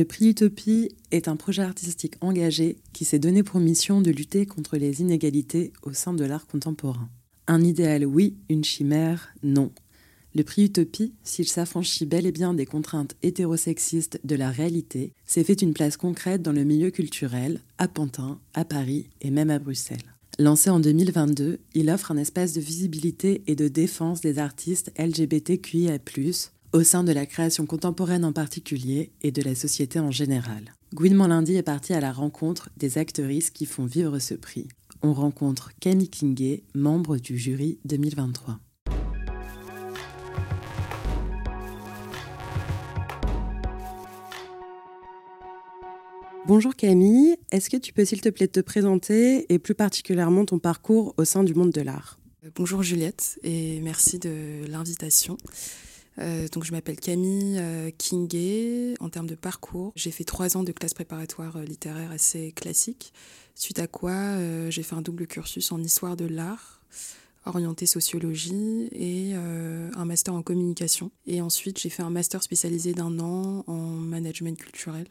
Le prix Utopie est un projet artistique engagé qui s'est donné pour mission de lutter contre les inégalités au sein de l'art contemporain. Un idéal oui, une chimère non. Le prix Utopie, s'il s'affranchit bel et bien des contraintes hétérosexistes de la réalité, s'est fait une place concrète dans le milieu culturel, à Pantin, à Paris et même à Bruxelles. Lancé en 2022, il offre un espace de visibilité et de défense des artistes LGBTQIA, au sein de la création contemporaine en particulier et de la société en général. Gouinement Lundi est parti à la rencontre des actrices qui font vivre ce prix. On rencontre Camille Kingé, membre du jury 2023. Bonjour Camille, est-ce que tu peux s'il te plaît te présenter et plus particulièrement ton parcours au sein du monde de l'art? Bonjour Juliette et merci de l'invitation. Euh, donc je m'appelle Camille euh, Kingé. En termes de parcours, j'ai fait trois ans de classe préparatoire euh, littéraire assez classique, suite à quoi j'ai fait un double cursus en histoire de l'art orienté sociologie et un master en communication. Et ensuite, j'ai fait un master spécialisé d'un an en management culturel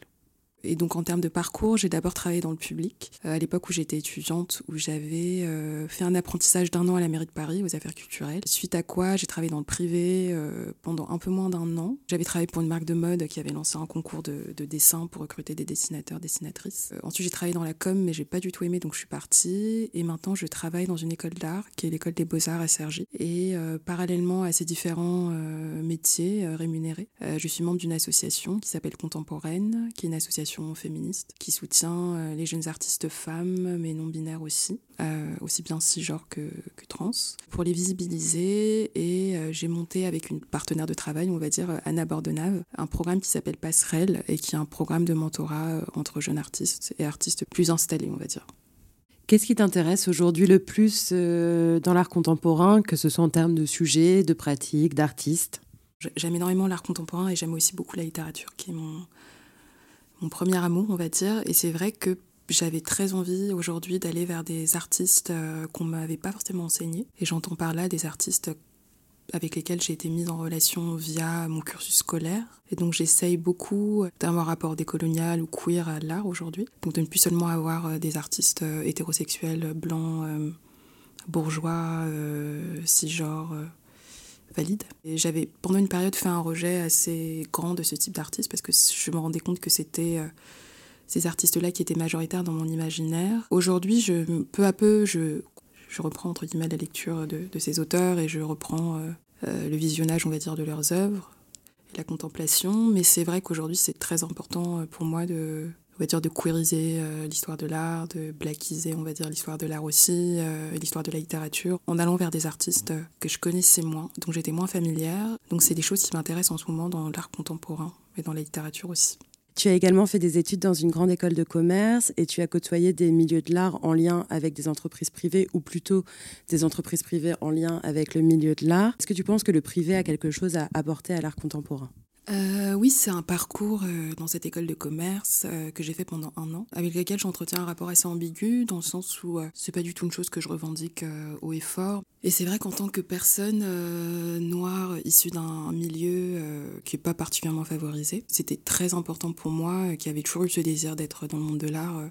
et donc en termes de parcours, j'ai d'abord travaillé dans le public. Euh, à l'époque où j'étais étudiante, où j'avais euh, fait un apprentissage d'un an à la mairie de Paris aux affaires culturelles. Suite à quoi j'ai travaillé dans le privé euh, pendant un peu moins d'un an. J'avais travaillé pour une marque de mode qui avait lancé un concours de, de dessin pour recruter des dessinateurs, dessinatrices. ensuite j'ai travaillé dans la com, mais j'ai pas du tout aimé, donc je suis partie. Et maintenant je travaille dans une école d'art qui est l'école des beaux-arts à Cergy. Et parallèlement à ces différents métiers rémunérés, je suis membre d'une association qui s'appelle Contemporaine, qui est une association féministe qui soutient euh, les jeunes artistes femmes, mais non binaires aussi, euh, aussi bien cisgenres que, que trans, pour les visibiliser. Et euh, j'ai monté avec une partenaire de travail, on va dire Anna Bordenave, un programme qui s'appelle Passerelle et qui est un programme de mentorat entre jeunes artistes et artistes plus installés, on va dire. Qu'est-ce qui t'intéresse aujourd'hui le plus dans l'art contemporain, que ce soit en termes de sujets, de pratiques, d'artistes? J'aime énormément l'art contemporain et j'aime aussi beaucoup la littérature, qui est mon, mon premier amour, on va dire. Et c'est vrai que j'avais très envie aujourd'hui d'aller vers des artistes euh, qu'on ne m'avait pas forcément enseigné. Et j'entends par là des artistes avec lesquels j'ai été mise en relation via mon cursus scolaire. Et donc j'essaye beaucoup d'avoir un rapport décolonial ou queer à l'art aujourd'hui. Donc de ne plus seulement avoir euh, des artistes euh, hétérosexuels, blancs, bourgeois, cisgenres, valide. J'avais pendant une période fait un rejet assez grand de ce type d'artiste parce que je me rendais compte que c'était euh, ces artistes-là qui étaient majoritaires dans mon imaginaire. Aujourd'hui, je, peu à peu, je, je reprends entre guillemets la lecture de, de ces auteurs et je reprends euh, euh, le visionnage, on va dire, de leurs œuvres et la contemplation. Mais c'est vrai qu'aujourd'hui, c'est très important pour moi de on va dire, de queeriser euh, l'histoire de l'art, de blackiser, on va dire, l'histoire de l'art aussi, euh, l'histoire de la littérature, en allant vers des artistes que je connaissais moins, dont j'étais moins familière. Donc c'est des choses qui m'intéressent en ce moment dans l'art contemporain et dans la littérature aussi. Tu as également fait des études dans une grande école de commerce et tu as côtoyé des milieux de l'art en lien avec des entreprises privées ou plutôt des entreprises privées en lien avec le milieu de l'art. Est-ce que tu penses que le privé a quelque chose à apporter à l'art contemporain? Euh, oui, c'est un parcours euh, dans cette école de commerce euh, que j'ai fait pendant un an, avec lequel j'entretiens un rapport assez ambigu, dans le sens où c'est pas du tout une chose que je revendique haut et fort. Et c'est vrai qu'en tant que personne noire issue d'un milieu qui est pas particulièrement favorisé, c'était très important pour moi, qui avait toujours eu ce désir d'être dans le monde de l'art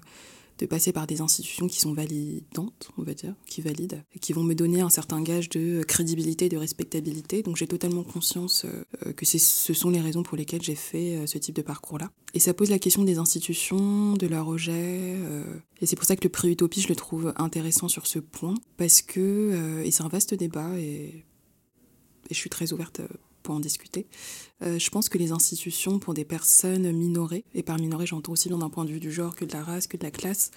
de passer par des institutions qui sont validantes, on va dire, qui valident, qui vont me donner un certain gage de crédibilité, de respectabilité. Donc j'ai totalement conscience euh, que ce sont les raisons pour lesquelles j'ai fait euh, ce type de parcours-là. Et ça pose la question des institutions, de leur rejet. Euh, et c'est pour ça que le prix Utopie, je le trouve intéressant sur ce point, parce que, c'est un vaste débat, et, et je suis très ouverte pour en discuter. Euh, je pense que les institutions pour des personnes minorées, et par minorées j'entends aussi bien d'un point de vue du genre que de la race, que de la classe,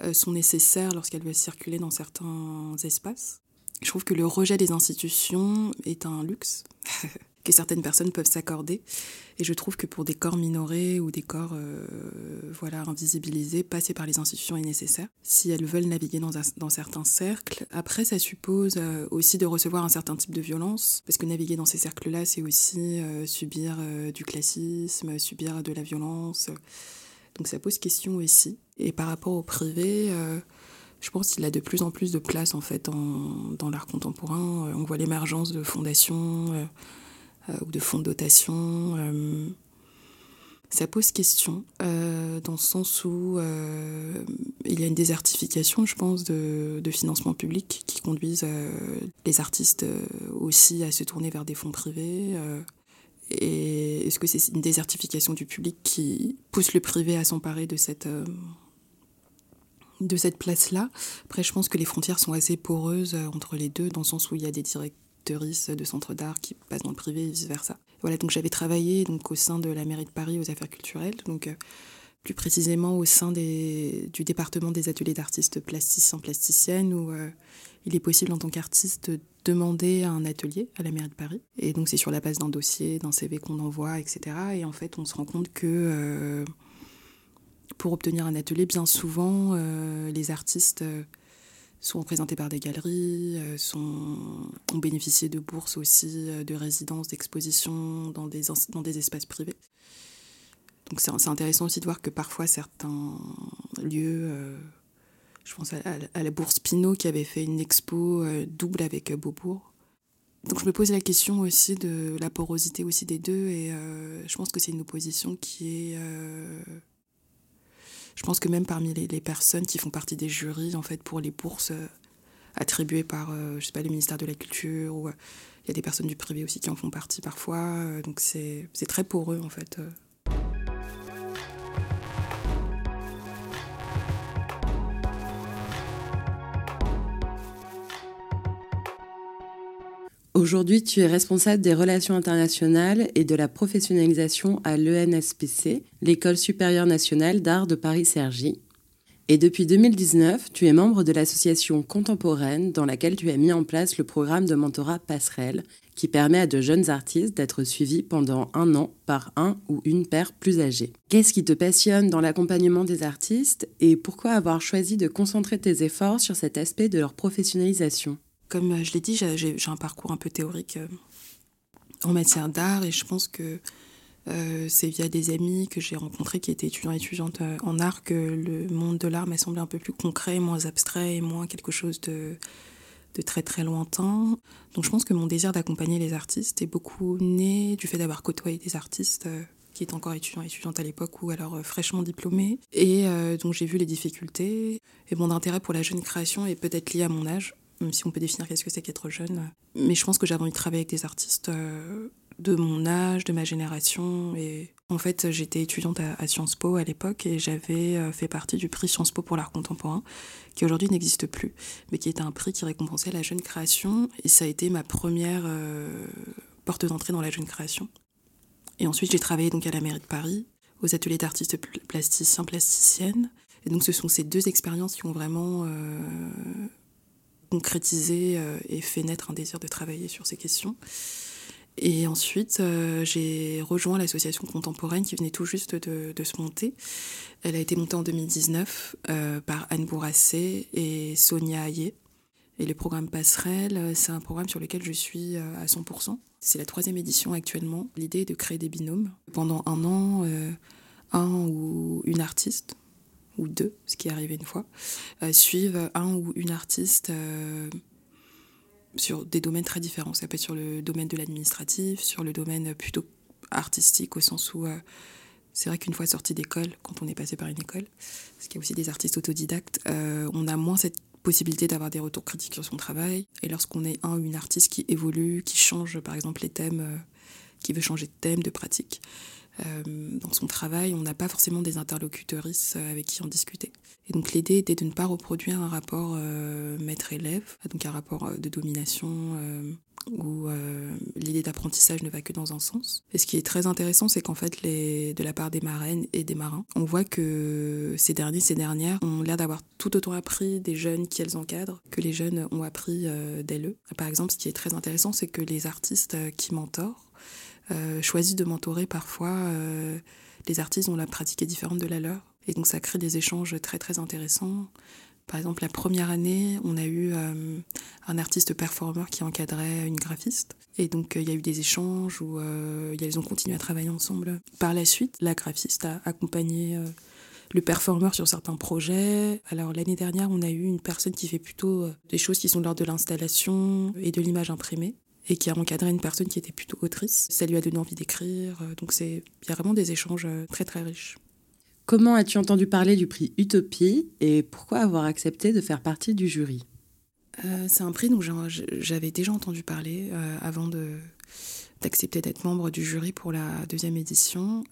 euh, sont nécessaires lorsqu'elles veulent circuler dans certains espaces. Je trouve que le rejet des institutions est un luxe. que certaines personnes peuvent s'accorder. Et je trouve que pour des corps minorés ou des corps euh, voilà, invisibilisés, passer par les institutions est nécessaire si elles veulent naviguer dans, certains cercles. Après, ça suppose euh, aussi de recevoir un certain type de violence, parce que naviguer dans ces cercles-là, c'est aussi euh, subir du classisme, subir de la violence. Donc ça pose question aussi. Et par rapport au privé, je pense qu'il a de plus en plus de place en fait dans l'art contemporain. On voit l'émergence de fondations ou de fonds de dotation. Euh, ça pose question euh, dans le sens où il y a une désertification, je pense, de, financement public qui conduisent les artistes aussi à se tourner vers des fonds privés. et est-ce que c'est une désertification du public qui pousse le privé à s'emparer de cette, de cette place-là? Après, je pense que les frontières sont assez poreuses entre les deux, dans le sens où il y a des directeurs de centres d'art qui passent dans le privé et vice-versa. Voilà, donc j'avais travaillé donc, au sein de la mairie de Paris aux affaires culturelles, donc euh, plus précisément au sein des, du département des ateliers d'artistes plasticiens plasticiennes où euh, il est possible en tant qu'artiste de demander un atelier à la mairie de Paris. Et donc c'est sur la base d'un dossier, d'un CV qu'on envoie, etc. Et en fait on se rend compte que euh, pour obtenir un atelier, bien souvent les artistes sont représentés par des galeries, euh, sont, ont bénéficié de bourses aussi, euh, de résidences, d'expositions dans des, dans des espaces privés. Donc c'est intéressant aussi de voir que parfois certains lieux, euh, je pense à, la bourse Pinot qui avait fait une expo double avec Beaubourg. Donc je me pose la question aussi de la porosité aussi des deux et je pense que c'est une opposition qui est je pense que même parmi les, personnes qui font partie des jurys, en fait, pour les bourses euh, attribuées par, euh, je sais pas, le ministère de la Culture, ou euh, il y a des personnes du privé aussi qui en font partie parfois. donc c'est très poreux, en fait. Aujourd'hui, tu es responsable des relations internationales et de la professionnalisation à l'ENSPC, l'École supérieure nationale d'art de Paris-Cergy. Et depuis 2019, tu es membre de l'association contemporaine dans laquelle tu as mis en place le programme de mentorat Passerelle, qui permet à de jeunes artistes d'être suivis pendant un an par un ou une paire plus âgée. Qu'est-ce qui te passionne dans l'accompagnement des artistes et pourquoi avoir choisi de concentrer tes efforts sur cet aspect de leur professionnalisation? Comme euh, je l'ai dit, j'ai un parcours un peu théorique euh, en matière d'art et je pense que euh, c'est via des amis que j'ai rencontrés qui étaient étudiants et étudiantes en art que le monde de l'art m'a semblé un peu plus concret, moins abstrait et moins quelque chose de, de très très lointain. Donc je pense que mon désir d'accompagner les artistes est beaucoup né du fait d'avoir côtoyé des artistes qui étaient encore étudiants et étudiantes à l'époque ou alors fraîchement diplômés et donc j'ai vu les difficultés et mon intérêt pour la jeune création est peut-être lié à mon âge même si on peut définir qu'est-ce que c'est qu'être jeune. Mais je pense que j'avais envie de travailler avec des artistes euh, de mon âge, de ma génération. Et en fait, j'étais étudiante à, Sciences Po à l'époque et j'avais euh, fait partie du prix Sciences Po pour l'art contemporain, qui aujourd'hui n'existe plus, mais qui était un prix qui récompensait la jeune création. Et ça a été ma première euh, porte d'entrée dans la jeune création. Et ensuite, j'ai travaillé donc à la mairie de Paris, aux ateliers d'artistes plasticiens, plasticiennes. Et donc, ce sont ces deux expériences qui ont vraiment concrétisé euh, et fait naître un désir de travailler sur ces questions. Et ensuite, euh, j'ai rejoint l'association contemporaine qui venait tout juste de, se monter. Elle a été montée en 2019 euh, par Anne Bourrassé et Sonia Hayé. Et le programme Passerelle, c'est un programme sur lequel je suis à 100%. C'est la troisième édition actuellement. L'idée est de créer des binômes. Pendant un an, un ou une artiste ou deux, ce qui est arrivé une fois, euh, suivent un ou une artiste euh, sur des domaines très différents. Ça peut être sur le domaine de l'administratif, sur le domaine plutôt artistique, au sens où euh, c'est vrai qu'une fois sorti d'école, quand on est passé par une école, parce qu'il y a aussi des artistes autodidactes, on a moins cette possibilité d'avoir des retours critiques sur son travail. Et lorsqu'on est un ou une artiste qui évolue, qui change par exemple les thèmes, qui veut changer de thème, de pratique, dans son travail, on n'a pas forcément des interlocutrices euh, avec qui en discuter. Et donc l'idée était de ne pas reproduire un rapport euh, maître-élève, donc un rapport de domination où l'idée d'apprentissage ne va que dans un sens. Et ce qui est très intéressant, c'est qu'en fait, de la part des marraines et des marins, on voit que ces derniers, ces dernières ont l'air d'avoir tout autant appris des jeunes qui elles encadrent que les jeunes ont appris d'elles. Par exemple, ce qui est très intéressant, c'est que les artistes qui mentorent choisi de mentorer parfois des artistes dont la pratique est différente de la leur. Et donc ça crée des échanges très très intéressants. Par exemple, la première année, on a eu euh, un artiste performeur qui encadrait une graphiste. Et donc, euh, il y a eu des échanges où euh, ils ont continué à travailler ensemble. Par la suite, la graphiste a accompagné le performeur sur certains projets. Alors, l'année dernière, on a eu une personne qui fait plutôt des choses qui sont lors de l'installation et de l'image imprimée et qui a encadré une personne qui était plutôt autrice. Ça lui a donné envie d'écrire. Donc, il y a vraiment des échanges très, très riches. Comment as-tu entendu parler du prix Utopie et pourquoi avoir accepté de faire partie du jury? Euh, C'est un prix dont j'avais déjà entendu parler euh, avant d'accepter d'être membre du jury pour la deuxième édition.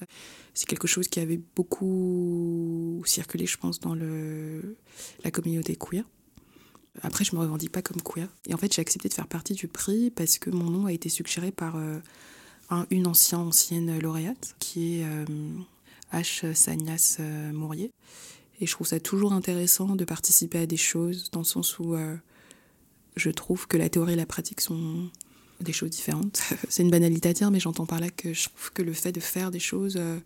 C'est quelque chose qui avait beaucoup circulé, je pense, dans le, la communauté queer. Après, je me revendique pas comme queer. Et en fait, j'ai accepté de faire partie du prix parce que mon nom a été suggéré par euh, une ancienne, ancienne lauréate qui est H. Sagnas euh, Mourier. Et je trouve ça toujours intéressant de participer à des choses dans le sens où euh, je trouve que la théorie et la pratique sont des choses différentes. C'est une banalité à dire, mais j'entends par là que je trouve que le fait de faire des choses euh,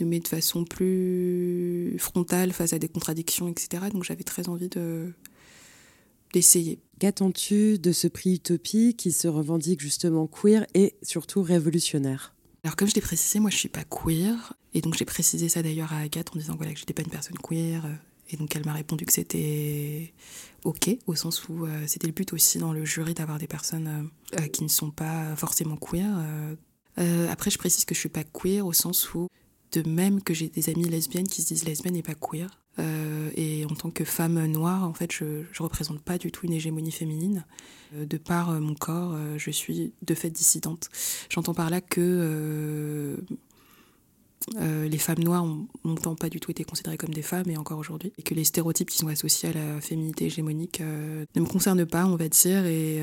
nous met de façon plus frontale face à des contradictions, etc. Donc j'avais très envie de Qu'attends-tu de ce prix Utopie qui se revendique justement queer et surtout révolutionnaire alors comme je l'ai précisé, moi je suis pas queer, et donc j'ai précisé ça d'ailleurs à Agathe en disant voilà que j'étais pas une personne queer, euh, et donc elle m'a répondu que c'était ok, au sens où euh, c'était le but aussi dans le jury d'avoir des personnes euh, qui ne sont pas forcément queer. après je précise que je suis pas queer au sens où de même que j'ai des amies lesbiennes qui se disent lesbiennes et pas queer. Euh, et en tant que femme noire, en fait, je ne représente pas du tout une hégémonie féminine. Euh, de par euh, mon corps, je suis de fait dissidente. J'entends par là que les femmes noires ont longtemps pas du tout été considérées comme des femmes, et encore aujourd'hui. Et que les stéréotypes qui sont associés à la féminité hégémonique ne me concernent pas, on va dire. Et,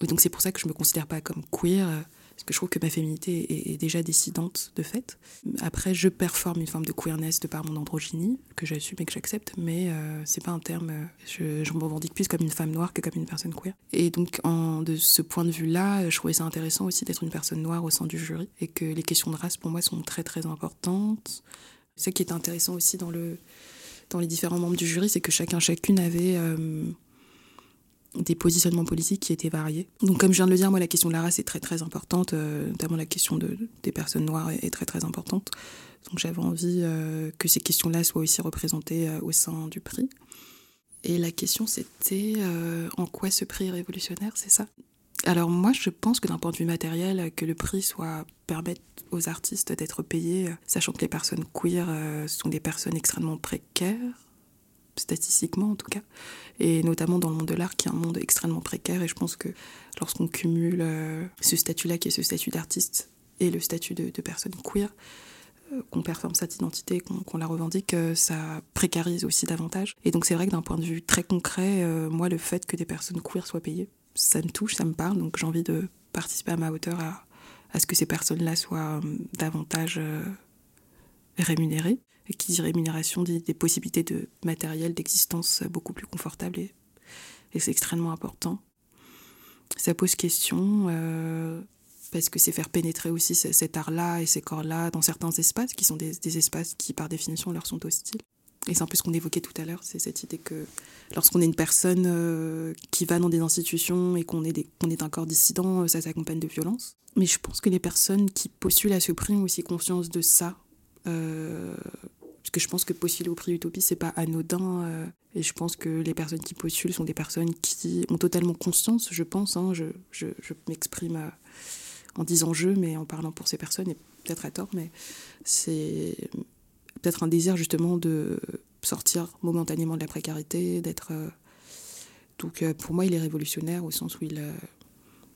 donc c'est pour ça que je me considère pas comme queer parce que je trouve que ma féminité est, déjà dissidente de fait. Après, je performe une forme de queerness de par mon androgynie, que j'assume et que j'accepte, mais euh, c'est pas un terme. Je, me revendique plus comme une femme noire que comme une personne queer. Et donc, de ce point de vue-là, je trouvais ça intéressant aussi d'être une personne noire au sein du jury et que les questions de race pour moi sont très très importantes. Ce qui est intéressant aussi dans les différents membres du jury, c'est que chacun, chacune avait. Euh, des positionnements politiques qui étaient variés. Donc comme je viens de le dire, moi la question de la race est très très importante, euh, notamment la question de, des personnes noires est, très très importante. Donc j'avais envie euh, que ces questions-là soient aussi représentées euh, au sein du prix. Et la question c'était en quoi ce prix est révolutionnaire, c'est ça? Alors moi je pense que d'un point de vue matériel, que le prix soit permettre aux artistes d'être payés, sachant que les personnes queer sont des personnes extrêmement précaires, statistiquement en tout cas, et notamment dans le monde de l'art qui est un monde extrêmement précaire. Et je pense que lorsqu'on cumule euh, ce statut-là, qui est ce statut d'artiste, et le statut de, personne queer, euh, qu'on performe cette identité, qu'on la revendique, euh, ça précarise aussi davantage. Et donc c'est vrai que d'un point de vue très concret, moi le fait que des personnes queer soient payées, ça me touche, ça me parle, donc j'ai envie de participer à ma hauteur à, à ce que ces personnes-là soient davantage rémunérées qui dit rémunération dit des possibilités de matériel d'existence beaucoup plus confortables et, c'est extrêmement important. Ça pose question euh, parce que c'est faire pénétrer aussi cet art-là et ces corps-là dans certains espaces qui sont des, espaces qui par définition leur sont hostiles. Et c'est un peu ce qu'on évoquait tout à l'heure, c'est cette idée que lorsqu'on est une personne euh, qui va dans des institutions et qu'on est, est un corps dissident, ça s'accompagne de violence. Mais je pense que les personnes qui postulent à ce prix ont aussi conscience de ça. Euh, parce que je pense que postuler au prix Utopie, c'est pas anodin. Euh, et je pense que les personnes qui postulent sont des personnes qui ont totalement conscience, je pense. Hein, je, m'exprime euh, en disant je, mais en parlant pour ces personnes, et peut-être à tort, mais c'est peut-être un désir justement de sortir momentanément de la précarité, d'être. Euh, donc pour moi, il est révolutionnaire au sens où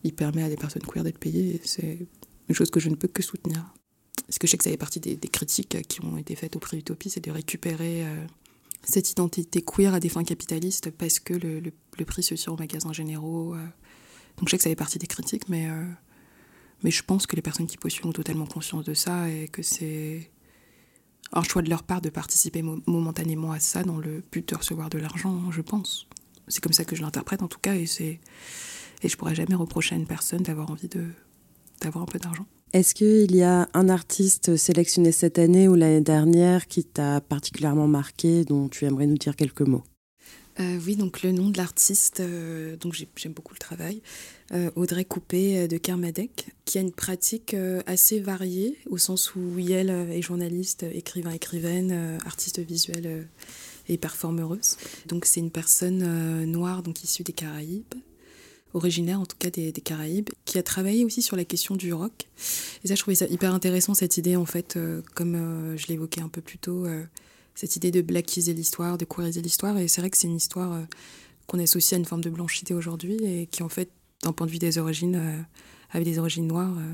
il permet à des personnes queer d'être payées. C'est une chose que je ne peux que soutenir parce que je sais que ça fait partie des, critiques qui ont été faites au prix Utopie, c'est de récupérer euh, cette identité queer à des fins capitalistes parce que le, prix se tire aux magasins généraux. Euh. Donc je sais que ça fait partie des critiques, mais, euh, mais je pense que les personnes qui postulent ont totalement conscience de ça et que c'est un choix de leur part de participer momentanément à ça dans le but de recevoir de l'argent, je pense. C'est comme ça que je l'interprète en tout cas, et, et je pourrais jamais reprocher à une personne d'avoir envie d'avoir un peu d'argent. Est-ce qu'il y a un artiste sélectionné cette année ou l'année dernière qui t'a particulièrement marqué, dont tu aimerais nous dire quelques mots? Euh, oui, donc le nom de l'artiste, euh, donc j'aime beaucoup le travail, euh, Audrey Coupé de Kermadec, qui a une pratique assez variée, au sens où elle est journaliste, écrivain, écrivaine, artiste visuelle et performeuse. Donc c'est une personne noire, donc issue des Caraïbes, originaire en tout cas des, Caraïbes, qui a travaillé aussi sur la question du rock. Et ça, je trouvais ça hyper intéressant, cette idée, en fait, comme je l'évoquais un peu plus tôt cette idée de blackiser l'histoire, de queeriser l'histoire. Et c'est vrai que c'est une histoire euh, qu'on associe à une forme de blanchité aujourd'hui et qui, en fait, d'un point de vue des origines, euh, avait des origines noires. Euh,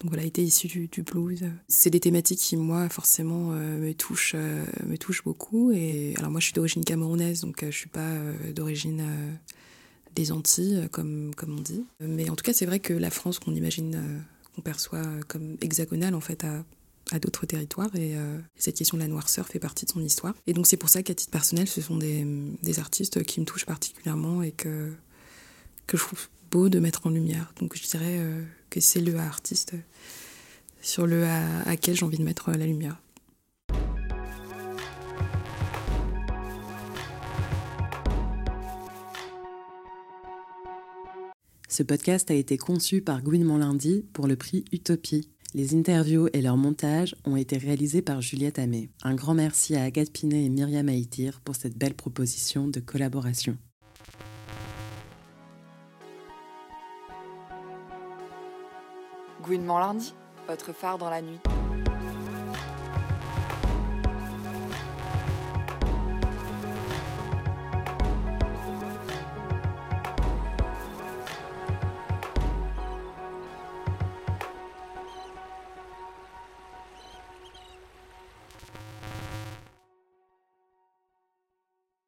donc voilà, était issue du, blues. C'est des thématiques qui, moi, forcément, me, touchent, me touchent beaucoup. Et alors, moi, je suis d'origine camerounaise, donc je suis pas d'origine des Antilles, comme, comme on dit. Mais en tout cas, c'est vrai que la France qu'on imagine, qu'on perçoit comme hexagonale, en fait, a à d'autres territoires et euh, cette question de la noirceur fait partie de son histoire. Et donc c'est pour ça qu'à titre personnel, ce sont des, des, artistes qui me touchent particulièrement et que, que je trouve beau de mettre en lumière. Donc je dirais euh, que c'est le artiste sur le à, à quel j'ai envie de mettre la lumière. Ce podcast a été conçu par Gwyn Monlundi pour le prix Utopie. Les interviews et leur montage ont été réalisés par Juliette Amé. Un grand merci à Agathe Pinet et Myriam Haïtir pour cette belle proposition de collaboration. Gouinement lundi, votre phare dans la nuit.